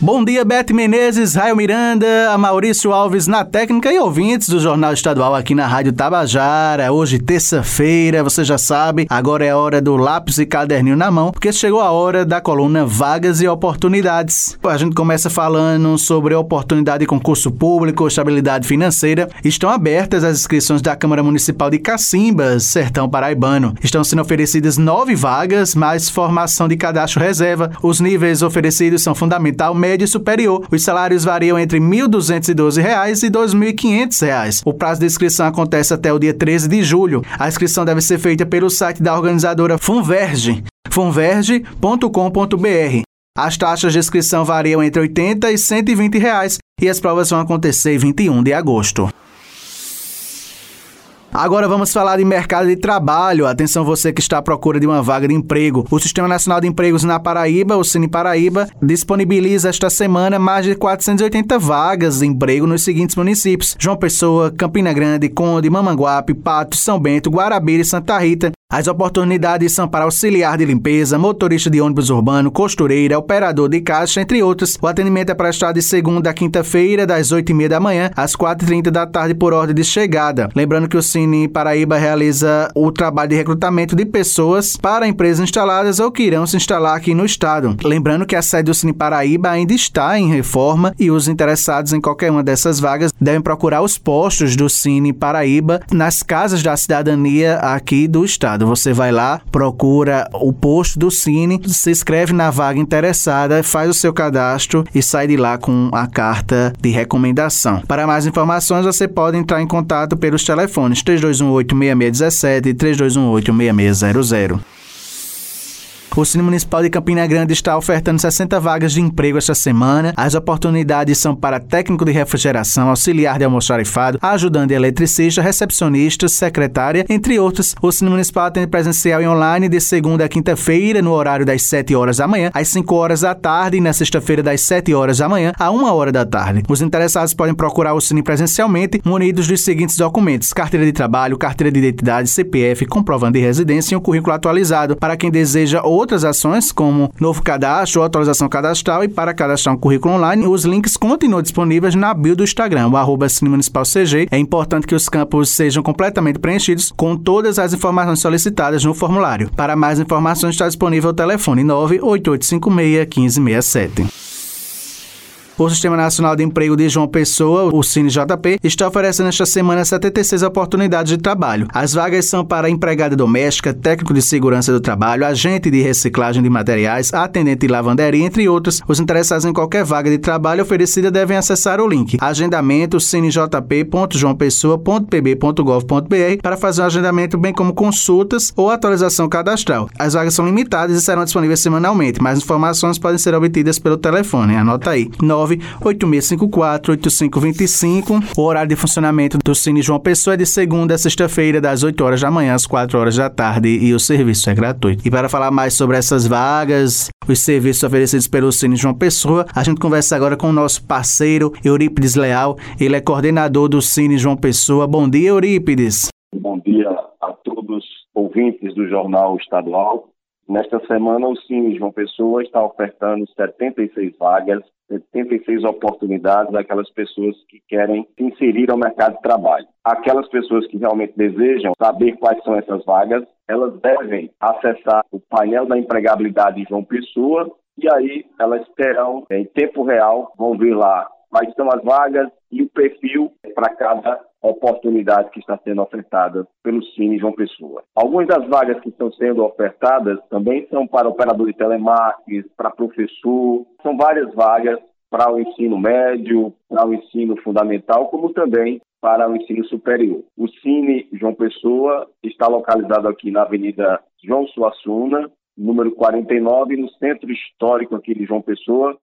Bom dia, Beth Menezes, Raio Miranda, Maurício Alves na técnica e ouvintes do Jornal Estadual aqui na Rádio Tabajara. Hoje, terça-feira, você já sabe, agora é hora do lápis e caderninho na mão, porque chegou a hora da coluna Vagas e Oportunidades. A gente começa falando sobre oportunidade de concurso público, estabilidade financeira. Estão abertas as inscrições da Câmara Municipal de Cacimbas, Sertão Paraibano. Estão sendo oferecidas nove vagas, mais formação de cadastro reserva. Os níveis oferecidos são fundamental, média e superior. Os salários variam entre R$ 1.212 e R$ 2.500. O prazo de inscrição acontece até o dia 13 de julho. A inscrição deve ser feita pelo site da organizadora Funverge, funverge.com.br. As taxas de inscrição variam entre R$ 80 e 120 reais, e as provas vão acontecer em 21 de agosto. Agora vamos falar de mercado de trabalho. Atenção você que está à procura de uma vaga de emprego. O Sistema Nacional de Empregos na Paraíba, o Cine Paraíba, disponibiliza esta semana mais de 480 vagas de emprego nos seguintes municípios: João Pessoa, Campina Grande, Conde, Mamanguape, Pato, São Bento, Guarabira e Santa Rita. As oportunidades são para auxiliar de limpeza, motorista de ônibus urbano, costureira, operador de caixa, entre outros. O atendimento é prestado de segunda a quinta-feira, das 8h30 da manhã às 4h30 da tarde, por ordem de chegada. Lembrando que o Cine Paraíba realiza o trabalho de recrutamento de pessoas para empresas instaladas ou que irão se instalar aqui no estado. Lembrando que a sede do Cine Paraíba ainda está em reforma e os interessados em qualquer uma dessas vagas devem procurar os postos do Cine Paraíba nas casas da cidadania aqui do estado. Você vai lá, procura o posto do Cine, se inscreve na vaga interessada, faz o seu cadastro e sai de lá com a carta de recomendação. Para mais informações, você pode entrar em contato pelos telefones 3218-6617 e 3218-6600. O Cine Municipal de Campina Grande está ofertando 60 vagas de emprego esta semana. As oportunidades são para técnico de refrigeração, auxiliar de almoxarifado, ajudante eletricista, recepcionista, secretária, entre outros. O Cine Municipal atende presencial e online de segunda a quinta-feira, no horário das 7 horas da manhã, às 5 horas da tarde e na sexta-feira das 7 horas da manhã a 1 hora da tarde. Os interessados podem procurar o Cine presencialmente, munidos dos seguintes documentos: carteira de trabalho, carteira de identidade, CPF, comprovando de residência e um currículo atualizado. Para quem deseja outro outras ações, como novo cadastro atualização cadastral, e para cadastrar um currículo online, os links continuam disponíveis na bio do Instagram, o arroba CG. É importante que os campos sejam completamente preenchidos com todas as informações solicitadas no formulário. Para mais informações, está disponível o telefone 98856 1567. O Sistema Nacional de Emprego de João Pessoa, o CineJP, está oferecendo esta semana 76 oportunidades de trabalho. As vagas são para empregada doméstica, técnico de segurança do trabalho, agente de reciclagem de materiais, atendente de lavanderia, entre outros. Os interessados em qualquer vaga de trabalho oferecida devem acessar o link agendamento cinejp.joaopessoa.pb.gov.br para fazer um agendamento, bem como consultas ou atualização cadastral. As vagas são limitadas e serão disponíveis semanalmente. Mais informações podem ser obtidas pelo telefone. Anota aí: 9 986548525. O horário de funcionamento do Cine João Pessoa é de segunda a sexta-feira, das 8 horas da manhã às 4 horas da tarde e o serviço é gratuito. E para falar mais sobre essas vagas, os serviços oferecidos pelo Cine João Pessoa, a gente conversa agora com o nosso parceiro Eurípides Leal. Ele é coordenador do Cine João Pessoa. Bom dia, Eurípides. Bom dia a todos ouvintes do Jornal Estadual. Nesta semana, o Cine João Pessoa está ofertando 76 vagas 76 oportunidades àquelas pessoas que querem se inserir ao mercado de trabalho. Aquelas pessoas que realmente desejam saber quais são essas vagas, elas devem acessar o painel da empregabilidade de João Pessoa e aí elas terão, em tempo real, vão ver lá quais são as vagas e o perfil para cada oportunidade que está sendo ofertada pelo Cine João Pessoa. Algumas das vagas que estão sendo ofertadas também são para operador de telemarketing, para professor, são várias vagas para o ensino médio, para o ensino fundamental, como também para o ensino superior. O Cine João Pessoa está localizado aqui na Avenida João Suassuna, número 49, no centro histórico aqui de João Pessoa,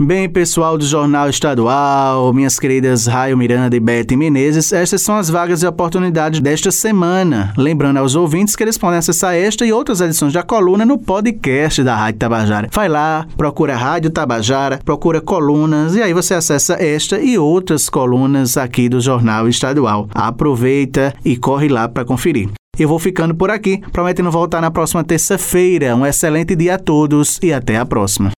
Bem, pessoal do Jornal Estadual, minhas queridas Raio Miranda e Beth Menezes, estas são as vagas e oportunidades desta semana. Lembrando aos ouvintes que eles podem acessar esta e outras edições da coluna no podcast da Rádio Tabajara. Vai lá, procura Rádio Tabajara, procura colunas e aí você acessa esta e outras colunas aqui do Jornal Estadual. Aproveita e corre lá para conferir. Eu vou ficando por aqui, prometendo voltar na próxima terça-feira. Um excelente dia a todos e até a próxima.